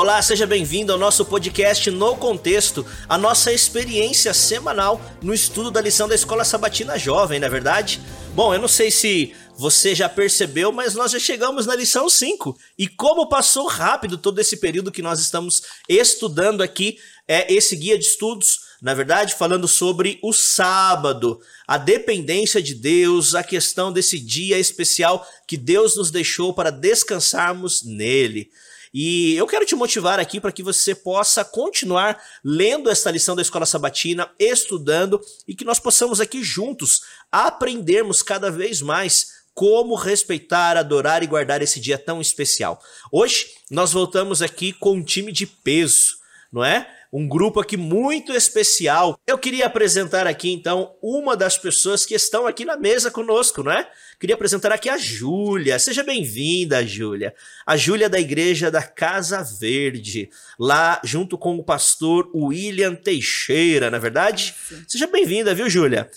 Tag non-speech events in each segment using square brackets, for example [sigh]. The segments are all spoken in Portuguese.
Olá, seja bem-vindo ao nosso podcast No Contexto, a nossa experiência semanal no estudo da lição da Escola Sabatina Jovem, não é verdade? Bom, eu não sei se você já percebeu, mas nós já chegamos na lição 5. E como passou rápido todo esse período que nós estamos estudando aqui, é esse guia de estudos, na verdade, falando sobre o sábado, a dependência de Deus, a questão desse dia especial que Deus nos deixou para descansarmos nele. E eu quero te motivar aqui para que você possa continuar lendo esta lição da Escola Sabatina, estudando e que nós possamos aqui juntos aprendermos cada vez mais como respeitar, adorar e guardar esse dia tão especial. Hoje nós voltamos aqui com um time de peso, não é? Um grupo aqui muito especial. Eu queria apresentar aqui então uma das pessoas que estão aqui na mesa conosco, não é? Queria apresentar aqui a Júlia. Seja bem-vinda, Júlia. A Júlia da igreja da Casa Verde, lá junto com o pastor William Teixeira, na é verdade? Sim. Seja bem-vinda, viu, Júlia?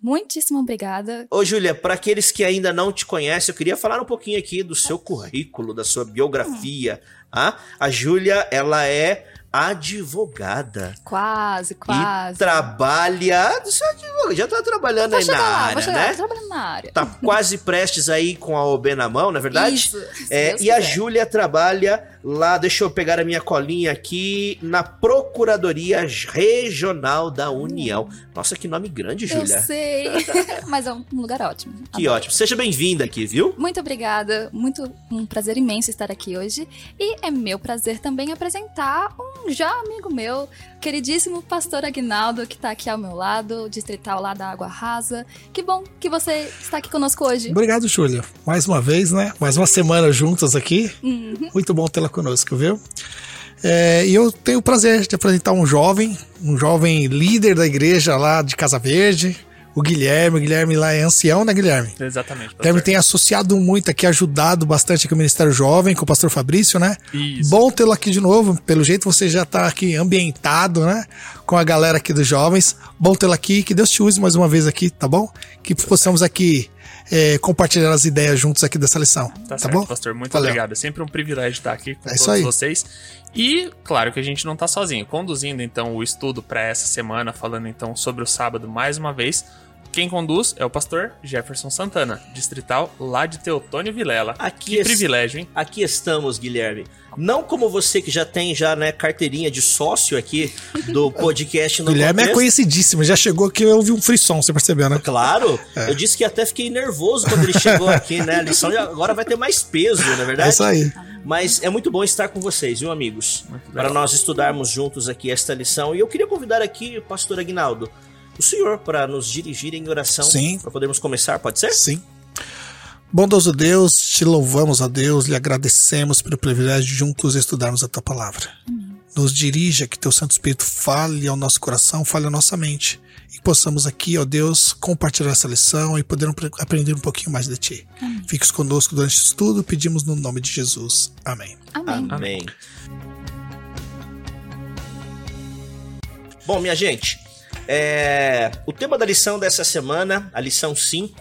Muitíssimo obrigada. Ô, Júlia, para aqueles que ainda não te conhecem, eu queria falar um pouquinho aqui do seu currículo, da sua biografia. Ah, a Júlia, ela é advogada. Quase, quase. E trabalha. Já tá trabalhando aí na lá, área, chegar, né? trabalhando na área. Tá quase prestes aí com a OB na mão, não é verdade? Isso. É, e a Júlia trabalha lá, deixa eu pegar a minha colinha aqui, na Procuradoria Regional da União. Nossa, que nome grande, Júlia. Eu sei, [laughs] mas é um lugar ótimo. Que ótimo. Seja bem-vinda aqui, viu? Muito obrigada, muito um prazer imenso estar aqui hoje. E é meu prazer também apresentar um já amigo meu, queridíssimo pastor Agnaldo, que está aqui ao meu lado, distrital lá da Água Rasa. Que bom que você está aqui conosco hoje. Obrigado, Júlia. Mais uma vez, né? Mais uma semana juntas aqui. Uhum. Muito bom tê-la conosco, viu? É, e eu tenho o prazer de apresentar um jovem, um jovem líder da igreja lá de Casa Verde, o Guilherme. O Guilherme lá é ancião, né, Guilherme? Exatamente. O Guilherme tem associado muito aqui, ajudado bastante aqui o Ministério Jovem, com o pastor Fabrício, né? Isso. Bom tê-lo aqui de novo. Pelo jeito você já tá aqui ambientado, né? Com a galera aqui dos jovens. Bom tê-lo aqui. Que Deus te use mais uma vez aqui, tá bom? Que possamos aqui é, compartilhar as ideias juntos aqui dessa lição. Tá, tá certo, bom? pastor. Muito Valeu. obrigado. É sempre um privilégio estar aqui com é todos vocês. E, claro que a gente não está sozinho. Conduzindo, então, o estudo para essa semana, falando, então, sobre o sábado mais uma vez. Quem conduz é o pastor Jefferson Santana, distrital lá de Teotônio Vilela. Aqui que privilégio, hein? Aqui estamos, Guilherme. Não como você que já tem já, né, carteirinha de sócio aqui do [laughs] podcast no Guilherme é contexto. é conhecidíssimo, já chegou aqui eu ouvi um frisson, você percebeu, né? Claro. É. Eu disse que até fiquei nervoso quando ele chegou [laughs] aqui, né? A lição agora vai ter mais peso, na é verdade? É isso aí. Mas é muito bom estar com vocês, viu, amigos? Para nós estudarmos juntos aqui esta lição. E eu queria convidar aqui o pastor Aguinaldo, o senhor, para nos dirigir em oração. Sim. Para podermos começar, pode ser? Sim. Bondoso Deus, te louvamos a Deus, lhe agradecemos pelo privilégio de juntos estudarmos a tua palavra. Nos dirija, que teu Santo Espírito fale ao nosso coração, fale à nossa mente. E possamos aqui, ó Deus, compartilhar essa lição e poder aprender um pouquinho mais de ti. Amém. Fiques conosco durante o estudo, pedimos no nome de Jesus. Amém. Amém. Amém. Bom, minha gente, é... o tema da lição dessa semana, a lição 5,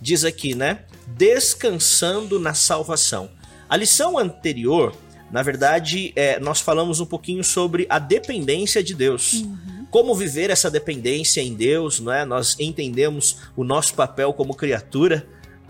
diz aqui, né? descansando na salvação. A lição anterior, na verdade, é, nós falamos um pouquinho sobre a dependência de Deus. Uhum. Como viver essa dependência em Deus, não é? Nós entendemos o nosso papel como criatura,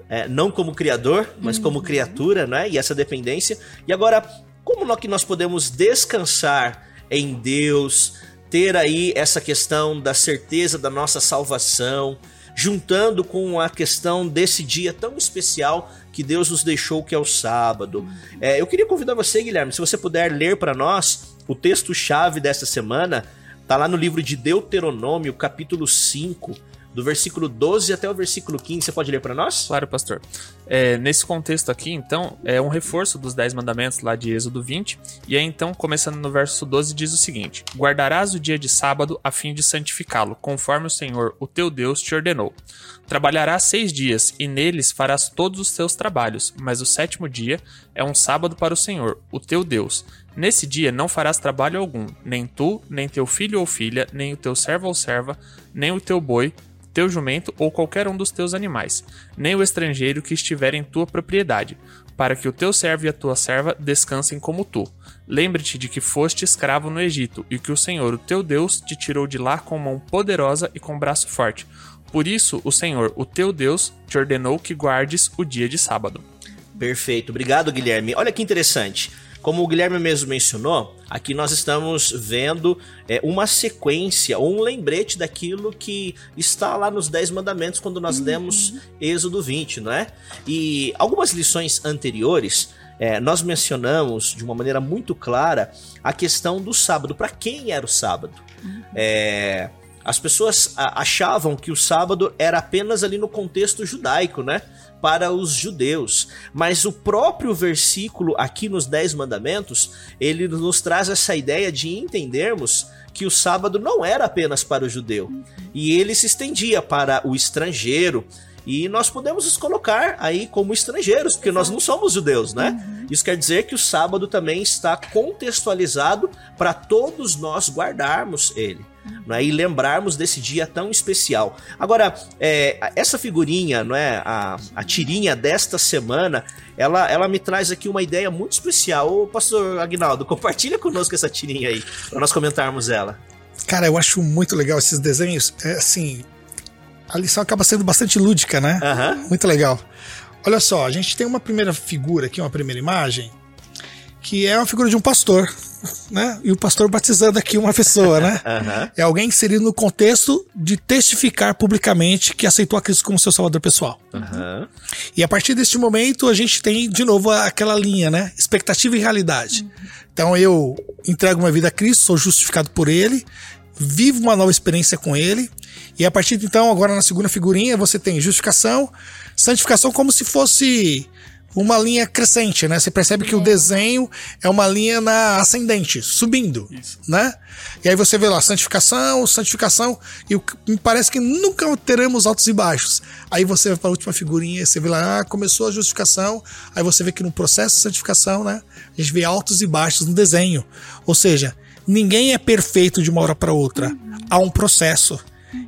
é, não como criador, mas uhum. como criatura, não é? E essa dependência. E agora, como que nós podemos descansar em Deus, ter aí essa questão da certeza da nossa salvação, juntando com a questão desse dia tão especial que Deus nos deixou, que é o sábado. É, eu queria convidar você, Guilherme, se você puder ler para nós o texto-chave dessa semana, tá lá no livro de Deuteronômio, capítulo 5, do versículo 12 até o versículo 15. Você pode ler para nós? Claro, pastor. É, nesse contexto aqui, então, é um reforço dos 10 mandamentos lá de Êxodo 20. E aí, então, começando no verso 12, diz o seguinte: Guardarás o dia de sábado a fim de santificá-lo, conforme o Senhor, o teu Deus, te ordenou. Trabalharás seis dias, e neles farás todos os teus trabalhos, mas o sétimo dia é um sábado para o Senhor, o teu Deus. Nesse dia não farás trabalho algum, nem tu, nem teu filho ou filha, nem o teu servo ou serva, nem o teu boi, teu jumento ou qualquer um dos teus animais, nem o estrangeiro que estiver em tua propriedade. para que o teu servo e a tua serva descansem como tu. Lembre-te de que foste escravo no Egito, e que o Senhor, o teu Deus, te tirou de lá com mão poderosa e com braço forte. Por isso, o Senhor, o teu Deus, te ordenou que guardes o dia de sábado. Perfeito, obrigado, Guilherme. Olha que interessante. Como o Guilherme mesmo mencionou, aqui nós estamos vendo é, uma sequência ou um lembrete daquilo que está lá nos Dez Mandamentos quando nós lemos Êxodo 20, não é? E algumas lições anteriores é, nós mencionamos de uma maneira muito clara a questão do sábado. Para quem era o sábado? É, as pessoas achavam que o sábado era apenas ali no contexto judaico, né? Para os judeus. Mas o próprio versículo aqui nos Dez Mandamentos, ele nos traz essa ideia de entendermos que o sábado não era apenas para o judeu. E ele se estendia para o estrangeiro, e nós podemos nos colocar aí como estrangeiros, porque nós não somos judeus, né? Uhum. Isso quer dizer que o sábado também está contextualizado para todos nós guardarmos ele. Né, e lembrarmos desse dia tão especial. Agora, é, essa figurinha, não é, a, a tirinha desta semana, ela, ela me traz aqui uma ideia muito especial. Ô, pastor Agnaldo, compartilha conosco essa tirinha aí, para nós comentarmos ela. Cara, eu acho muito legal esses desenhos. É assim, a lição acaba sendo bastante lúdica, né? Uhum. Muito legal. Olha só, a gente tem uma primeira figura aqui, uma primeira imagem, que é uma figura de um pastor, né? E o pastor batizando aqui uma pessoa, né? [laughs] Uhum. É alguém inserido no contexto de testificar publicamente que aceitou a Cristo como seu salvador pessoal. Uhum. E a partir deste momento a gente tem de novo aquela linha, né? Expectativa e realidade. Uhum. Então eu entrego uma vida a Cristo, sou justificado por Ele, vivo uma nova experiência com Ele. E a partir de então, agora na segunda figurinha, você tem justificação, santificação como se fosse uma linha crescente, né? Você percebe que é. o desenho é uma linha na ascendente, subindo, Isso. né? E aí você vê lá santificação, santificação, e me parece que nunca teremos altos e baixos. Aí você vai para a última figurinha, você vê lá, ah, começou a justificação, aí você vê que no processo de santificação, né? A gente vê altos e baixos no desenho. Ou seja, ninguém é perfeito de uma hora para outra. Uhum. Há um processo.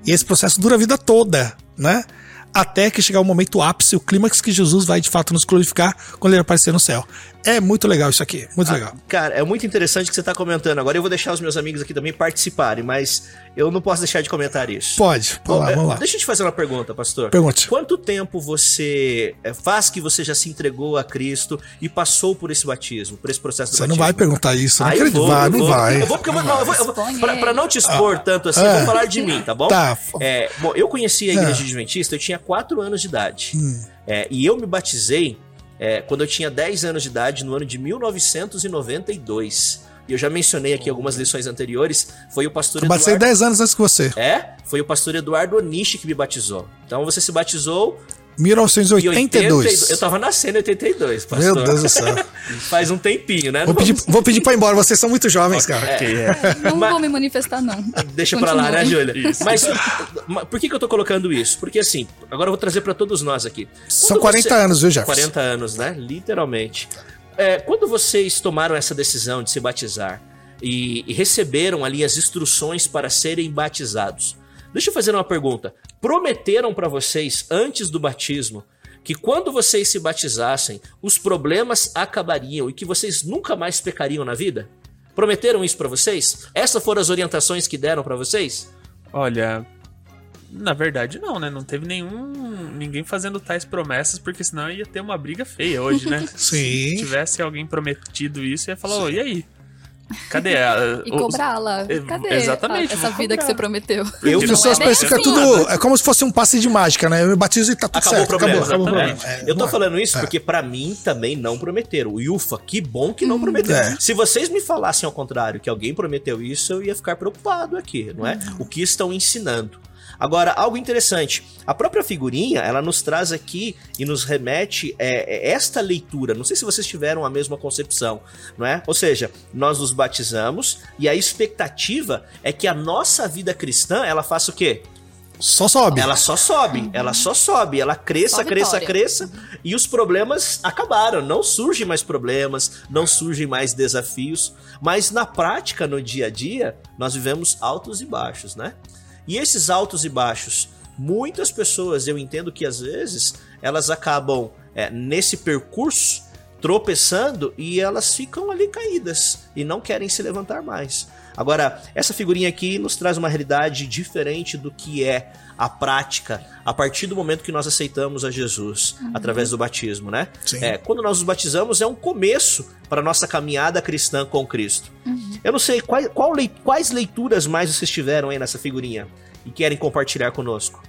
E esse processo dura a vida toda, né? Até que chegar o momento ápice, o clímax que Jesus vai de fato nos glorificar quando ele aparecer no céu. É muito legal isso aqui, muito ah, legal. Cara, é muito interessante que você está comentando. Agora eu vou deixar os meus amigos aqui também participarem, mas eu não posso deixar de comentar isso. Pode, Bom, lá, vamos lá. Deixa eu te fazer uma pergunta, pastor. Pergunte. Quanto tempo você eh, faz que você já se entregou a Cristo e passou por esse batismo, por esse processo você batismo? Você não vai perguntar isso, não ah, vou, vai, não vai. Eu vou porque eu vou, não, eu vou, eu vou pra, pra, não te expor ah, tanto assim, eu vou falar de mim, tá bom? Tá. É, bom, eu conheci a igreja é. adventista, eu tinha 4 anos de idade. Hum. É, e eu me batizei é, quando eu tinha 10 anos de idade, no ano de 1992. E eu já mencionei aqui algumas lições anteriores. Foi o pastor eu Eduardo. Eu batizei 10 anos antes que você. É? Foi o pastor Eduardo Onishi que me batizou. Então você se batizou 1982. eu tava nascendo em 82, pastor. Meu Deus do céu. [laughs] Faz um tempinho, né? Vou pedir, vou pedir pra ir embora, vocês são muito jovens, cara. É. É. Não Mas, vou me manifestar, não. Deixa Continua. pra lá, né, Júlia? Mas por que, que eu tô colocando isso? Porque assim, agora eu vou trazer para todos nós aqui. Quando são 40 você... anos, viu, Jefferson? 40 anos, né? Literalmente. É, quando vocês tomaram essa decisão de se batizar e, e receberam ali as instruções para serem batizados, Deixa eu fazer uma pergunta. Prometeram para vocês antes do batismo que quando vocês se batizassem, os problemas acabariam e que vocês nunca mais pecariam na vida? Prometeram isso para vocês? Essas foram as orientações que deram para vocês? Olha, na verdade não, né? Não teve nenhum ninguém fazendo tais promessas, porque senão ia ter uma briga feia hoje, né? [laughs] Sim. Se tivesse alguém prometido isso, ia falar, oh, e aí? Cadê a. E cobrá-la. Cadê Exatamente, a, essa vida que você prometeu? Eu, As pessoas é pensam que é tudo. É como se fosse um passe de mágica, né? Eu me batizo e tá tudo acabou certo. O problema, acabou, acabou o problema. É, eu tô falando isso é. porque para mim também não prometeram. O Ufa, que bom que não hum, prometeram. É. Se vocês me falassem ao contrário, que alguém prometeu isso, eu ia ficar preocupado aqui, não é? Hum. O que estão ensinando. Agora, algo interessante, a própria figurinha, ela nos traz aqui e nos remete é, é, esta leitura. Não sei se vocês tiveram a mesma concepção, não é? Ou seja, nós nos batizamos e a expectativa é que a nossa vida cristã, ela faça o quê? Só sobe. Ela só sobe, uhum. ela só sobe, ela cresça, cresça, cresça, e os problemas acabaram. Não surgem mais problemas, não surgem mais desafios, mas na prática, no dia a dia, nós vivemos altos e baixos, né? E esses altos e baixos, muitas pessoas, eu entendo que às vezes elas acabam é, nesse percurso tropeçando e elas ficam ali caídas e não querem se levantar mais. Agora, essa figurinha aqui nos traz uma realidade diferente do que é a prática a partir do momento que nós aceitamos a Jesus uhum. através do batismo, né? Sim. É, quando nós nos batizamos é um começo para a nossa caminhada cristã com Cristo. Uhum. Eu não sei qual, qual, quais leituras mais vocês tiveram aí nessa figurinha e querem compartilhar conosco.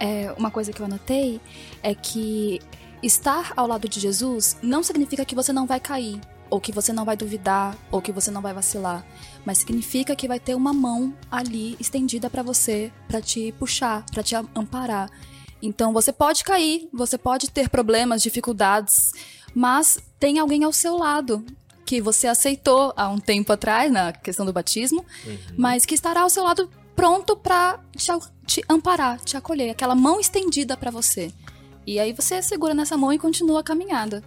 É, uma coisa que eu anotei é que estar ao lado de Jesus não significa que você não vai cair, ou que você não vai duvidar, ou que você não vai vacilar, mas significa que vai ter uma mão ali estendida para você, para te puxar, para te amparar. Então você pode cair, você pode ter problemas, dificuldades, mas tem alguém ao seu lado que você aceitou há um tempo atrás na questão do batismo, uhum. mas que estará ao seu lado pronto para te, te amparar, te acolher, aquela mão estendida para você. E aí você segura nessa mão e continua a caminhada.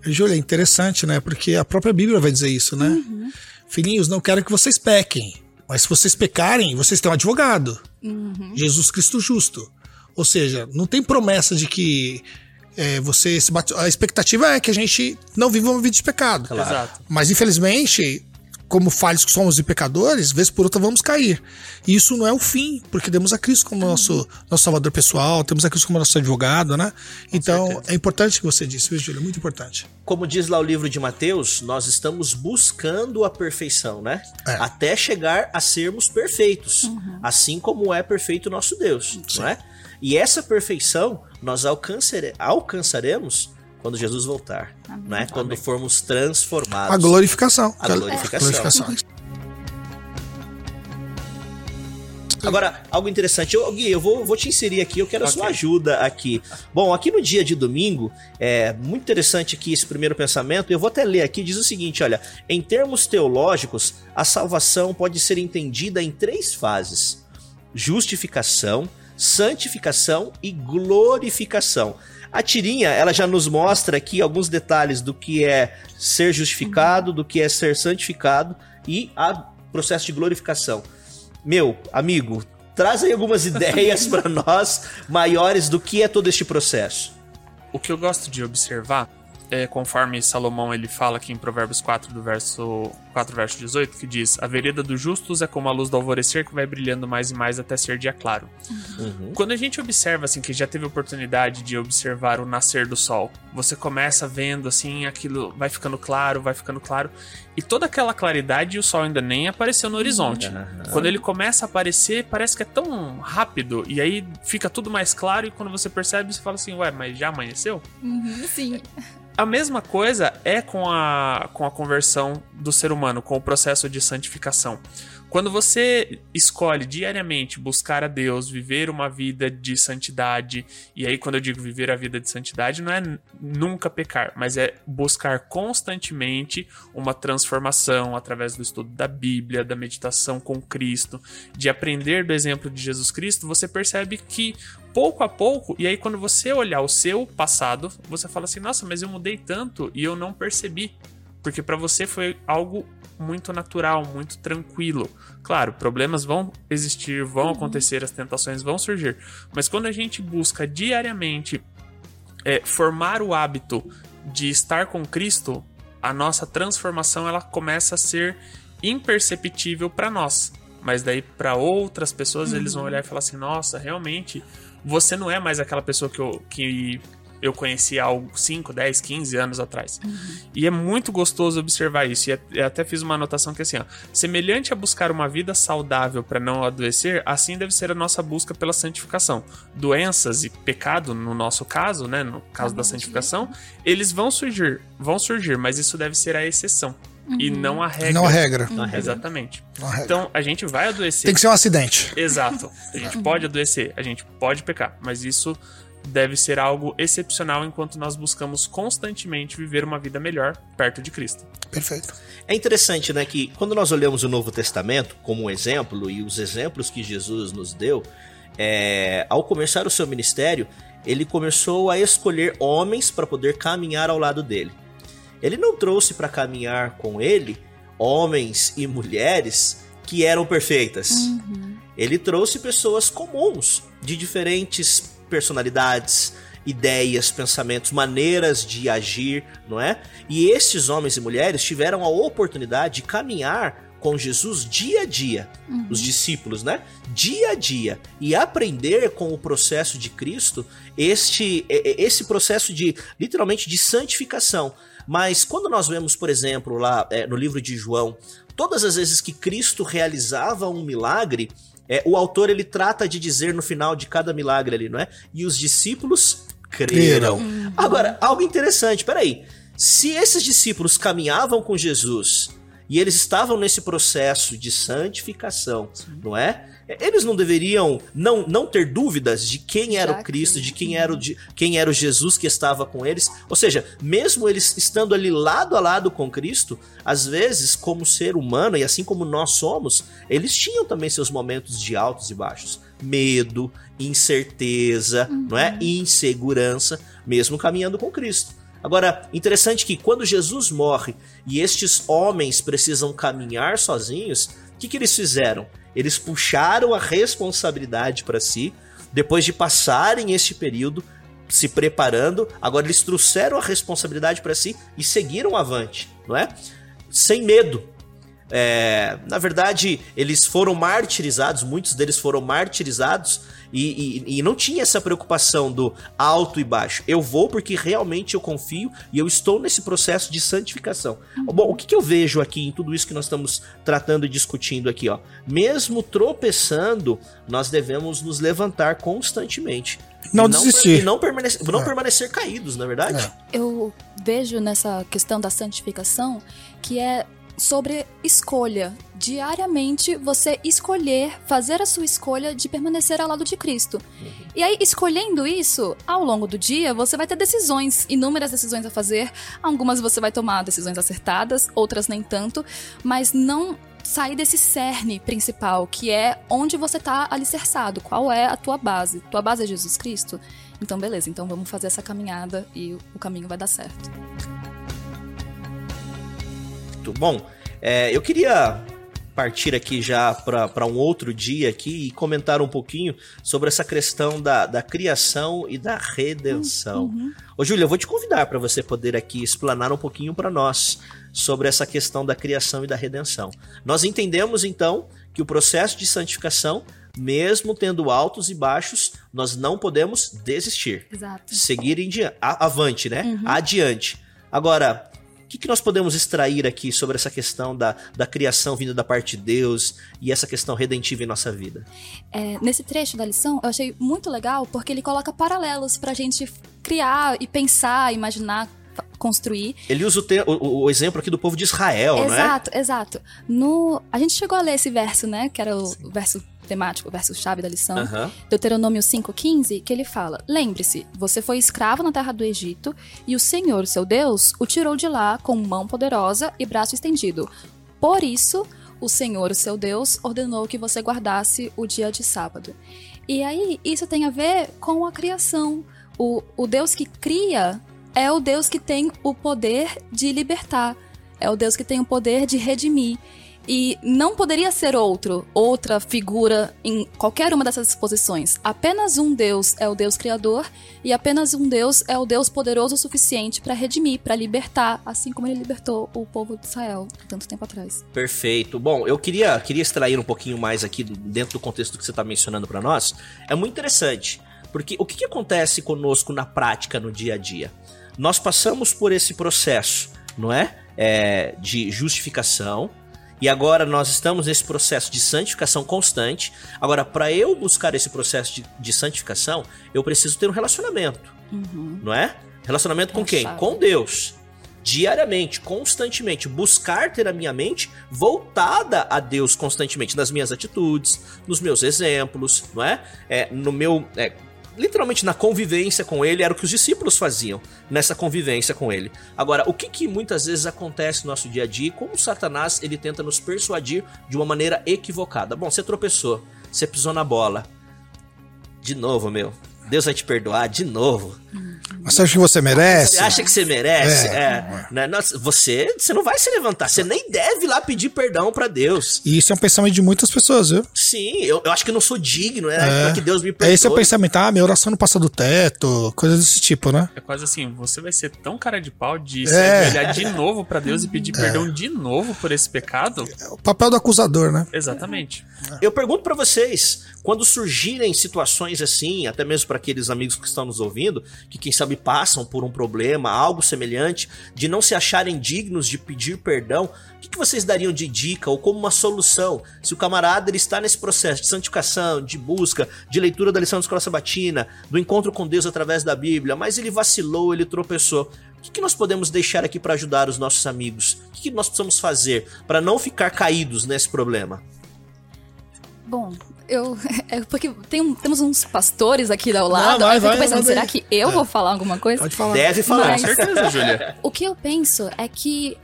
Júlia, é interessante, né? Porque a própria Bíblia vai dizer isso, né? Uhum. Filhinhos, não quero que vocês pequem. Mas se vocês pecarem, vocês têm um advogado. Uhum. Jesus Cristo justo. Ou seja, não tem promessa de que é, você se bate... A expectativa é que a gente não viva uma vida de pecado. Claro. Mas infelizmente, como falhos que somos e pecadores, vez por outra vamos cair. E isso não é o fim, porque temos a Cristo como nosso, nosso salvador pessoal, temos a Cristo como nosso advogado, né? então é importante o que você disse, viu, Júlio? É muito importante. Como diz lá o livro de Mateus, nós estamos buscando a perfeição, né? É. Até chegar a sermos perfeitos, uhum. assim como é perfeito o nosso Deus, Sim. não é? E essa perfeição nós alcancere, alcançaremos quando Jesus voltar, Amém. né? Quando Amém. formos transformados. A glorificação. A glorificação. glorificação. Agora, algo interessante. Eu, Gui, eu vou, vou te inserir aqui, eu quero okay. a sua ajuda aqui. Bom, aqui no dia de domingo, é muito interessante aqui esse primeiro pensamento. Eu vou até ler aqui, diz o seguinte: olha, em termos teológicos, a salvação pode ser entendida em três fases: justificação, santificação e glorificação. A tirinha, ela já nos mostra aqui alguns detalhes do que é ser justificado, do que é ser santificado e o processo de glorificação. Meu amigo, traz aí algumas [laughs] ideias para nós maiores do que é todo este processo. O que eu gosto de observar é, conforme Salomão ele fala aqui em Provérbios 4, do verso 4, verso 18, que diz: A vereda dos justos é como a luz do alvorecer que vai brilhando mais e mais até ser dia claro. Uhum. Quando a gente observa, assim, que já teve oportunidade de observar o nascer do sol, você começa vendo, assim, aquilo vai ficando claro, vai ficando claro, e toda aquela claridade e o sol ainda nem apareceu no horizonte. Uhum. Quando ele começa a aparecer, parece que é tão rápido, e aí fica tudo mais claro, e quando você percebe, você fala assim: Ué, mas já amanheceu? Uhum, sim. A mesma coisa é com a, com a conversão do ser humano, com o processo de santificação. Quando você escolhe diariamente buscar a Deus, viver uma vida de santidade, e aí quando eu digo viver a vida de santidade, não é nunca pecar, mas é buscar constantemente uma transformação através do estudo da Bíblia, da meditação com Cristo, de aprender do exemplo de Jesus Cristo, você percebe que pouco a pouco, e aí quando você olhar o seu passado, você fala assim: nossa, mas eu mudei tanto e eu não percebi. Porque para você foi algo muito natural, muito tranquilo. Claro, problemas vão existir, vão uhum. acontecer, as tentações vão surgir. Mas quando a gente busca diariamente é, formar o hábito de estar com Cristo, a nossa transformação ela começa a ser imperceptível para nós. Mas daí para outras pessoas uhum. eles vão uhum. olhar e falar assim: nossa, realmente você não é mais aquela pessoa que, eu, que eu conheci há 5, 10, 15 anos atrás. Uhum. E é muito gostoso observar isso. E eu até fiz uma anotação que é assim, ó, semelhante a buscar uma vida saudável para não adoecer, assim deve ser a nossa busca pela santificação. Doenças e pecado, no nosso caso, né, no caso da santificação, eles vão surgir, vão surgir, mas isso deve ser a exceção. Uhum. E não a regra. Não a regra. Uhum. Exatamente. Regra. Então, a gente vai adoecer. Tem que ser um acidente. Exato. A gente [laughs] pode adoecer, a gente pode pecar, mas isso deve ser algo excepcional enquanto nós buscamos constantemente viver uma vida melhor perto de Cristo. Perfeito. É interessante, né, que quando nós olhamos o Novo Testamento como um exemplo e os exemplos que Jesus nos deu, é, ao começar o seu ministério, ele começou a escolher homens para poder caminhar ao lado dele. Ele não trouxe para caminhar com ele homens e mulheres que eram perfeitas. Uhum. Ele trouxe pessoas comuns, de diferentes personalidades, ideias, pensamentos, maneiras de agir, não é? E esses homens e mulheres tiveram a oportunidade de caminhar com Jesus dia a dia, uhum. os discípulos, né? Dia a dia e aprender com o processo de Cristo, este esse processo de literalmente de santificação. Mas quando nós vemos, por exemplo, lá é, no livro de João, todas as vezes que Cristo realizava um milagre, é, o autor ele trata de dizer no final de cada milagre ali, não é? E os discípulos creram. Uhum. Agora, algo interessante, peraí. Se esses discípulos caminhavam com Jesus e eles estavam nesse processo de santificação, Sim. não é? Eles não deveriam não, não ter dúvidas de quem era Já o Cristo, que... de quem era o, de, quem era o Jesus que estava com eles. Ou seja, mesmo eles estando ali lado a lado com Cristo, às vezes, como ser humano, e assim como nós somos, eles tinham também seus momentos de altos e baixos. Medo, incerteza, uhum. não é? Insegurança, mesmo caminhando com Cristo. Agora, interessante que quando Jesus morre e estes homens precisam caminhar sozinhos, o que, que eles fizeram? Eles puxaram a responsabilidade para si, depois de passarem este período se preparando, agora eles trouxeram a responsabilidade para si e seguiram avante, não é? Sem medo, é, na verdade, eles foram martirizados, muitos deles foram martirizados e, e, e, não tinha essa preocupação do alto e baixo. Eu vou porque realmente eu confio e eu estou nesse processo de santificação. Uhum. Bom, o que, que eu vejo aqui em tudo isso que nós estamos tratando e discutindo aqui, ó? Mesmo tropeçando, nós devemos nos levantar constantemente. Não, não desistir. E não permanecer, não é. permanecer caídos, na é verdade? É. Eu vejo nessa questão da santificação que é sobre escolha. Diariamente você escolher, fazer a sua escolha de permanecer ao lado de Cristo. Uhum. E aí, escolhendo isso, ao longo do dia, você vai ter decisões, inúmeras decisões a fazer. Algumas você vai tomar decisões acertadas, outras nem tanto, mas não sair desse cerne principal, que é onde você está alicerçado, qual é a tua base. Tua base é Jesus Cristo? Então, beleza, então vamos fazer essa caminhada e o caminho vai dar certo muito. Bom, é, eu queria partir aqui já para um outro dia aqui e comentar um pouquinho sobre essa questão da, da criação e da redenção. Uhum. Ô, Júlia, eu vou te convidar para você poder aqui explanar um pouquinho para nós sobre essa questão da criação e da redenção. Nós entendemos então que o processo de santificação, mesmo tendo altos e baixos, nós não podemos desistir. Exato. Seguir em dia, avante, né? Uhum. Adiante. Agora, que, que nós podemos extrair aqui sobre essa questão da, da criação vinda da parte de Deus e essa questão redentiva em nossa vida? É, nesse trecho da lição, eu achei muito legal porque ele coloca paralelos para a gente criar e pensar, imaginar construir. Ele usa o, te, o, o, exemplo aqui do povo de Israel, exato, né? Exato, exato. No, a gente chegou a ler esse verso, né? Que era o Sim. verso temático, o verso-chave da lição, uhum. Deuteronômio 5,15, que ele fala: Lembre-se, você foi escravo na terra do Egito, e o Senhor, seu Deus, o tirou de lá com mão poderosa e braço estendido. Por isso, o Senhor, seu Deus, ordenou que você guardasse o dia de sábado. E aí, isso tem a ver com a criação. O, o Deus que cria é o Deus que tem o poder de libertar, é o Deus que tem o poder de redimir. E não poderia ser outro, outra figura em qualquer uma dessas posições. Apenas um Deus é o Deus criador e apenas um Deus é o Deus poderoso o suficiente para redimir, para libertar, assim como ele libertou o povo de Israel tanto tempo atrás. Perfeito. Bom, eu queria, queria extrair um pouquinho mais aqui dentro do contexto que você está mencionando para nós. É muito interessante, porque o que, que acontece conosco na prática, no dia a dia? Nós passamos por esse processo, não é? é de justificação e agora nós estamos nesse processo de santificação constante. Agora, para eu buscar esse processo de, de, santificação, eu preciso ter um relacionamento. Uhum. Não é? Relacionamento com é quem? Com Deus. Diariamente, constantemente. Buscar ter a minha mente voltada a Deus constantemente. Nas minhas atitudes, nos meus exemplos, não é? é no meu. É, literalmente na convivência com ele, era o que os discípulos faziam nessa convivência com ele. Agora, o que, que muitas vezes acontece no nosso dia a dia e como Satanás ele tenta nos persuadir de uma maneira equivocada? Bom, você tropeçou, você pisou na bola. De novo, meu. Deus vai te perdoar de novo. Você acha que você merece? Você acha que você merece? É. É. Né? Nossa, você, você não vai se levantar. Você nem deve ir lá pedir perdão pra Deus. E isso é um pensamento de muitas pessoas, viu? Sim, eu, eu acho que eu não sou digno, né? É. Pra que Deus me perdoe. Esse é o pensamento, ah, minha oração não passa do teto, coisas desse tipo, né? É quase assim, você vai ser tão cara de pau de É. se ajoelhar de novo pra Deus e pedir perdão de novo por esse pecado? É o papel do acusador, né? Exatamente. Eu pergunto pra vocês, quando surgirem situações assim, até mesmo pra aqueles amigos que estão nos ouvindo, que quem sabe passam por um problema, algo semelhante, de não se acharem dignos de pedir perdão, o que, que vocês dariam de dica ou como uma solução? Se o camarada ele está nesse processo de santificação, de busca, de leitura da lição da escola sabatina, do encontro com Deus através da Bíblia, mas ele vacilou, ele tropeçou. O que, nós podemos deixar aqui pra ajudar os nossos amigos? O que, nós precisamos fazer pra não ficar caídos nesse problema? Bom, eu. [laughs] É porque tem, um- temos uns pastores aqui ao lado. vai, aí eu fico vai, pensando, aí. será que eu vou falar alguma coisa? Pode falar. Deve falar. Mas- Com certeza, [laughs] Júlia. O que eu penso é que,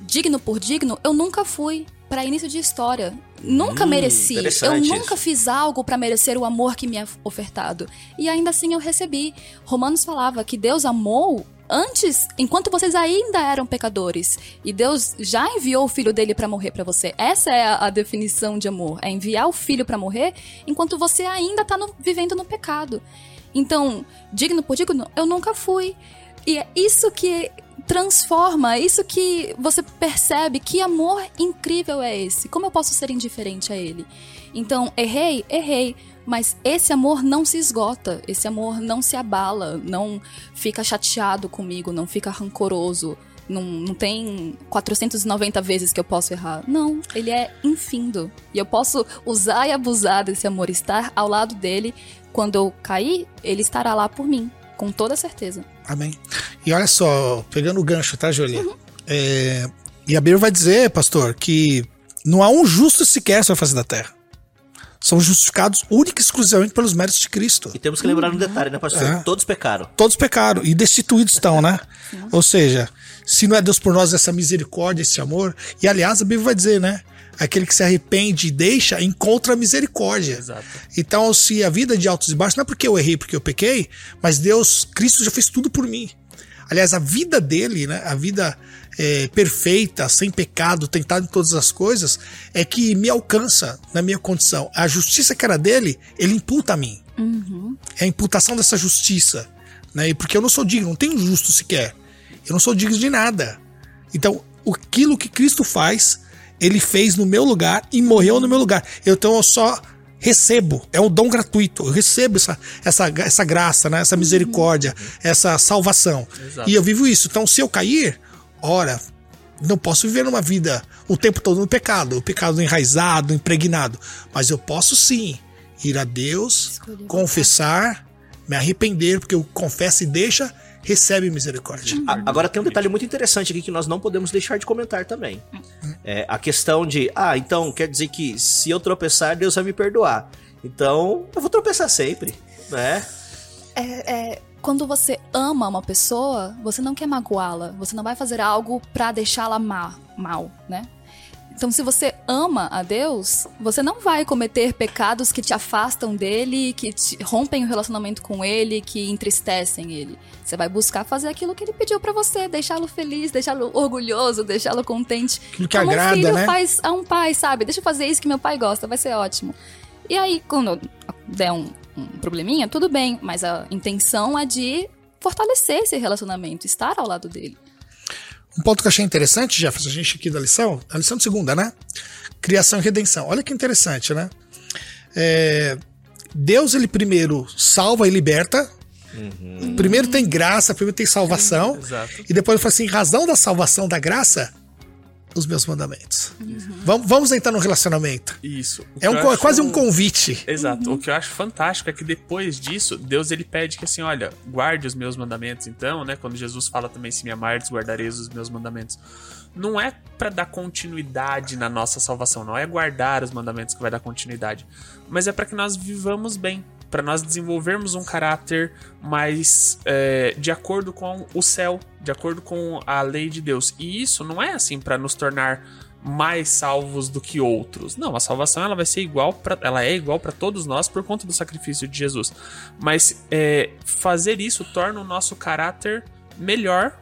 digno por digno, eu nunca fui pra início de história. Nunca Hum, mereci. Eu nunca isso. fiz algo pra merecer o amor que me é ofertado. E ainda assim eu recebi. Romanos falava que Deus amou antes, enquanto vocês ainda eram pecadores. E Deus já enviou o filho dele pra morrer pra você. Essa é a, a definição de amor, é enviar o filho pra morrer enquanto você ainda tá no- vivendo no pecado. Então, digno por digno, eu nunca fui. E é isso que transforma, é isso que você percebe que amor incrível é esse. Como eu posso ser indiferente a ele? Então, errei, errei, mas esse amor não se esgota, esse amor não se abala, não fica chateado comigo, não fica rancoroso. Não, não tem 490 vezes que eu posso errar. Não, ele é infindo. E eu posso usar e abusar desse amor, estar ao lado dele. Quando eu cair, ele estará lá por mim, com toda certeza. Amém. E olha só, pegando o gancho, tá, Jolie? É, e a Bíblia vai dizer, pastor, que não há um justo sequer sobre a face da terra. São justificados única e exclusivamente pelos méritos de Cristo. E temos que lembrar um detalhe, né, pastor? É. Todos pecaram. Todos pecaram e destituídos estão, né? Ou seja, se não é Deus por nós essa misericórdia, esse amor. E aliás, a Bíblia vai dizer, né? Aquele que se arrepende e deixa, encontra a misericórdia. Exato. Então, se a vida é de altos e baixos, não é porque eu errei, porque eu pequei, mas Deus, Cristo já fez tudo por mim. Aliás, a vida dele, né, a vida é, perfeita, sem pecado, tentado em todas as coisas, é que me alcança na minha condição. A justiça que era dele, ele imputa a mim. É a imputação dessa justiça. Né? Porque eu não sou digno, não tenho justo sequer. Eu não sou digno de nada. Então, aquilo que Cristo faz, ele fez no meu lugar e morreu no meu lugar. Então eu só recebo, é um dom gratuito. Eu recebo essa, essa, essa graça, né? essa misericórdia, essa salvação. Exato. E eu vivo isso. Então, se eu cair, ora, não posso viver numa vida o tempo todo no pecado, o pecado enraizado, impregnado. Mas eu posso sim ir a Deus, Escolher confessar, me arrepender, porque eu confesso e deixa, recebe misericórdia. A- Agora tem um detalhe muito interessante aqui que nós não podemos deixar de comentar também. É a questão de, ah, então quer dizer que se eu tropeçar, Deus vai me perdoar. Então, eu vou tropeçar sempre, né? É, é, quando você ama uma pessoa, você não quer magoá-la. Você não vai fazer algo pra deixá-la má, mal, né? Então, se você ama a Deus, você não vai cometer pecados que te afastam dele, que te rompem o relacionamento com ele, que entristecem ele. Você vai buscar fazer aquilo que ele pediu pra você, deixá-lo feliz, deixá-lo orgulhoso, deixá-lo contente. Aquilo que Como agrada, um filho né? faz a um pai, sabe? Deixa eu fazer isso que meu pai gosta, vai ser ótimo. E aí, quando der um, um probleminha, tudo bem, mas a intenção é de fortalecer esse relacionamento, estar ao lado dele. Um ponto que eu achei interessante, Jefferson, a gente aqui da lição, a lição de segunda, né? Criação e redenção. Olha que interessante, né? É, Deus, ele primeiro salva e liberta. Primeiro tem graça, primeiro tem salvação. Exato. E depois ele fala assim: em razão da salvação, da graça, os meus mandamentos. Vamos, vamos entrar no relacionamento. Isso. É, um, é acho- quase um convite. Exato. O que eu acho fantástico é que depois disso, Deus ele pede que assim, olha, guarde os meus mandamentos então, né? Quando Jesus fala também se me amardes, guardareis os meus mandamentos. Não é pra dar continuidade na nossa salvação, não é guardar os mandamentos que vai dar continuidade, mas é pra que nós vivamos bem, Pra nós desenvolvermos um caráter mais é, de acordo com o céu, de acordo com a lei de Deus. E isso não é assim pra nos tornar mais salvos do que outros. Não, a salvação ela vai ser igual para ela é igual para todos nós por conta do sacrifício de Jesus. Mas é, fazer isso torna o nosso caráter melhor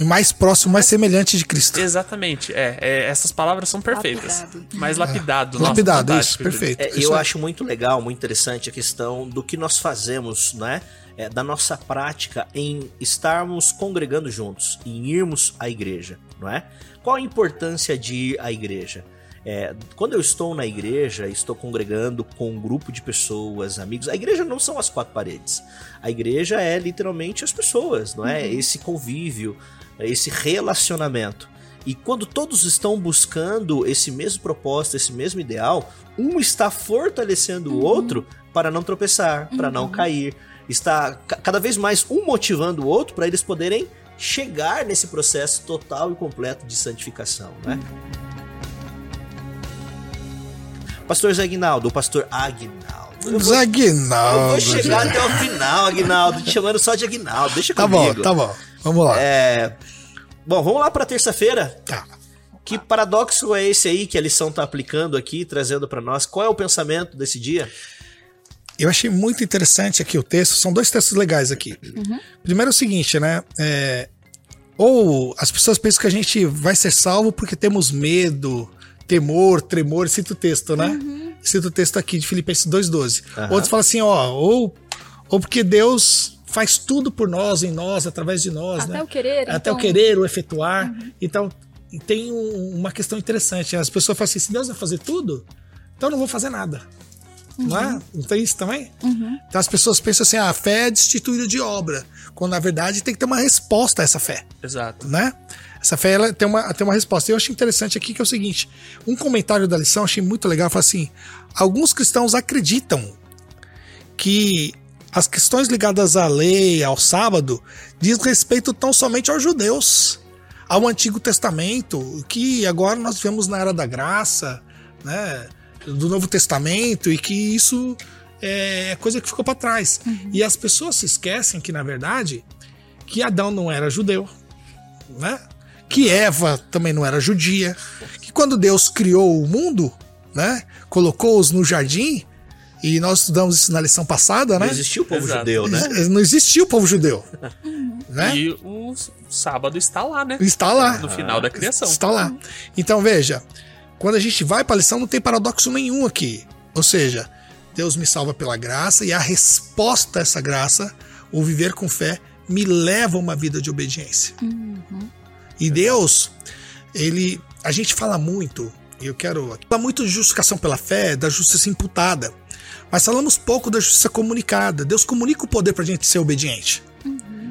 mais próximo, mais semelhante de Cristo. Exatamente. É, é essas palavras são perfeitas. Lapidado. Mais lapidado. É. Lapidado, Nossa, isso, fantástico, perfeito. É, Isso eu aí. acho muito legal, muito interessante a questão do que nós fazemos, né? É, da nossa prática em estarmos congregando juntos, em irmos à igreja, não é? Qual a importância de ir à igreja? É, quando eu estou na igreja, estou congregando com um grupo de pessoas, amigos. A igreja não são as quatro paredes. A igreja é literalmente as pessoas, não é? Esse convívio, esse relacionamento. E quando todos estão buscando esse mesmo propósito, esse mesmo ideal, um está fortalecendo o outro para não tropeçar, para não cair. Está ca- cada vez mais um motivando o outro para eles poderem chegar nesse processo total e completo de santificação, né? Pastor Zé Aguinaldo, o pastor Aguinaldo. Eu vou, eu Zaguinaldo. vou chegar até o final, Aguinaldo, te chamando só de Aguinaldo. Deixa Tá bom, comigo. tá bom. Vamos lá. É, Bom, vamos lá para terça-feira. Tá. Que paradoxo é esse aí que a lição tá aplicando aqui, trazendo para nós? Qual é o pensamento desse dia? Eu achei muito interessante aqui o texto. São dois textos legais aqui. Primeiro é o seguinte, né? É, ou as pessoas pensam que a gente vai ser salvo porque temos medo, temor, tremor. Cita o texto, né? Cita o texto aqui de Filipenses 2,12. Aham. Outros falam assim, ó, ou, ou porque Deus faz tudo por nós, em nós, através de nós, Até né? o querer, Até então- o querer, o efetuar. Então, tem um- uma questão interessante. As pessoas falam assim: se Deus vai fazer tudo, então eu não vou fazer nada. Não é? Não tem isso também? Então as pessoas pensam assim: ah, a fé é destituída de obra. Quando na verdade tem que ter uma resposta a essa fé. Exato. Né? Essa fé ela tem, uma, tem uma resposta. Eu achei interessante aqui que é o seguinte: um comentário da lição achei muito legal. Fala assim: alguns cristãos acreditam que as questões ligadas à lei, ao sábado, diz respeito tão somente aos judeus, ao Antigo Testamento, que agora nós vemos na Era da Graça, né, do Novo Testamento, e que isso é coisa que ficou para trás. E as pessoas se esquecem que, na verdade, que Adão não era judeu, né? Que Eva também não era judia, que quando Deus criou o mundo, né, colocou-os no jardim, e nós estudamos isso na lição passada, né? Não existiu o povo Exato. judeu, né? Não existia o povo judeu. né? E o sábado está lá, né? Está lá. No final da criação. Está lá. Então veja, quando a gente vai para a lição, não tem paradoxo nenhum aqui. Ou seja, Deus me salva pela graça e a resposta a essa graça, o viver com fé, me leva a uma vida de obediência. E Deus, ele, a gente fala muito, e eu quero fala muito de justificação pela fé, da justiça imputada, mas falamos pouco da justiça comunicada. Deus comunica o poder para a gente ser obediente.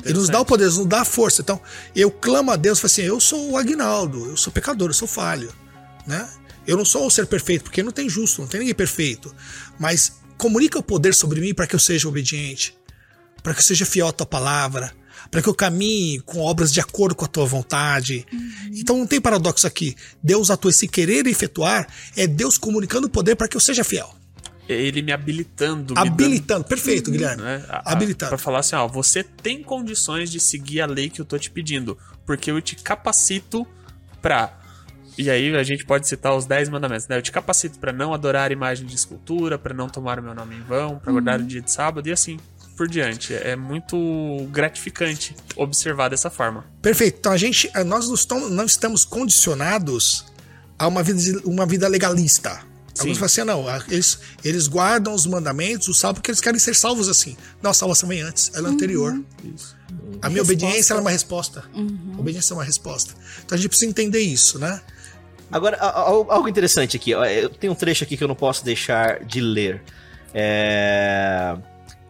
Ele nos dá o poder, nos dá a força. Então, eu clamo a Deus, falo assim, eu sou o Agnaldo, eu sou pecador, eu sou falho, né? Eu não sou o ser perfeito, porque não tem justo, não tem ninguém perfeito. Mas comunica o poder sobre mim para que eu seja obediente, para que eu seja fiel à tua palavra, para que eu caminhe com obras de acordo com a tua vontade. Então não tem paradoxo aqui. Deus atua esse querer efetuar, é Deus comunicando o poder para que eu seja fiel. Ele me habilitando. me Habilitando. Perfeito, dando, Guilherme. né, a- Habilitando. Pra falar assim, ó, você tem condições de seguir a lei que eu tô te pedindo, porque eu te capacito pra. E aí a gente pode citar os 10 mandamentos, né? Eu te capacito pra não adorar imagem de escultura, pra não tomar o meu nome em vão, pra guardar o dia de sábado e assim por diante. É muito gratificante observar dessa forma. Perfeito. Então a gente, eh, nós não estamos, condicionados a uma vida, uma vida legalista. Sim. Alguns falam assim, ah, não, ah, eles, eles guardam os mandamentos, o salvo, porque eles querem ser salvos assim. Não, a salvação vem antes, ela é anterior. Isso. A minha Resposta. obediência ela é uma resposta. Obediência é uma resposta. Então a gente precisa entender isso, né? Agora, algo interessante aqui. eu- Tem um trecho aqui que eu não posso deixar de ler. É...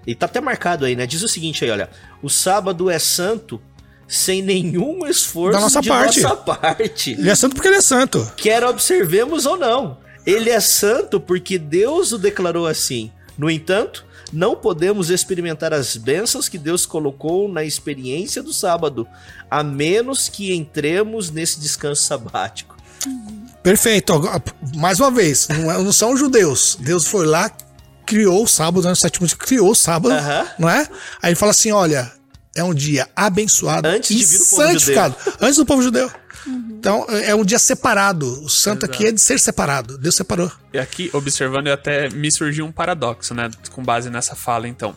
E tá até marcado aí, né? Diz o seguinte aí, olha. O sábado é santo sem nenhum esforço Da nossa de parte. nossa parte. Ele é santo porque ele é santo. Quer observemos ou não. Ele é santo porque Deus o declarou assim. No entanto, não podemos experimentar as bênçãos que Deus colocou na experiência do sábado, a menos que entremos nesse descanso sabático. Perfeito. Mais uma vez, não, é- não são judeus. Deus foi lá, criou o sábado, no sétimo dia, criou o sábado, não é? Aí ele fala assim: olha, é um dia abençoado Antes e santificado. [laughs] Antes do povo judeu. Então é um dia separado. O santo Exato. aqui é de ser separado. Deus separou. E aqui, observando, até me surgiu um paradoxo, né? Com base nessa fala, então.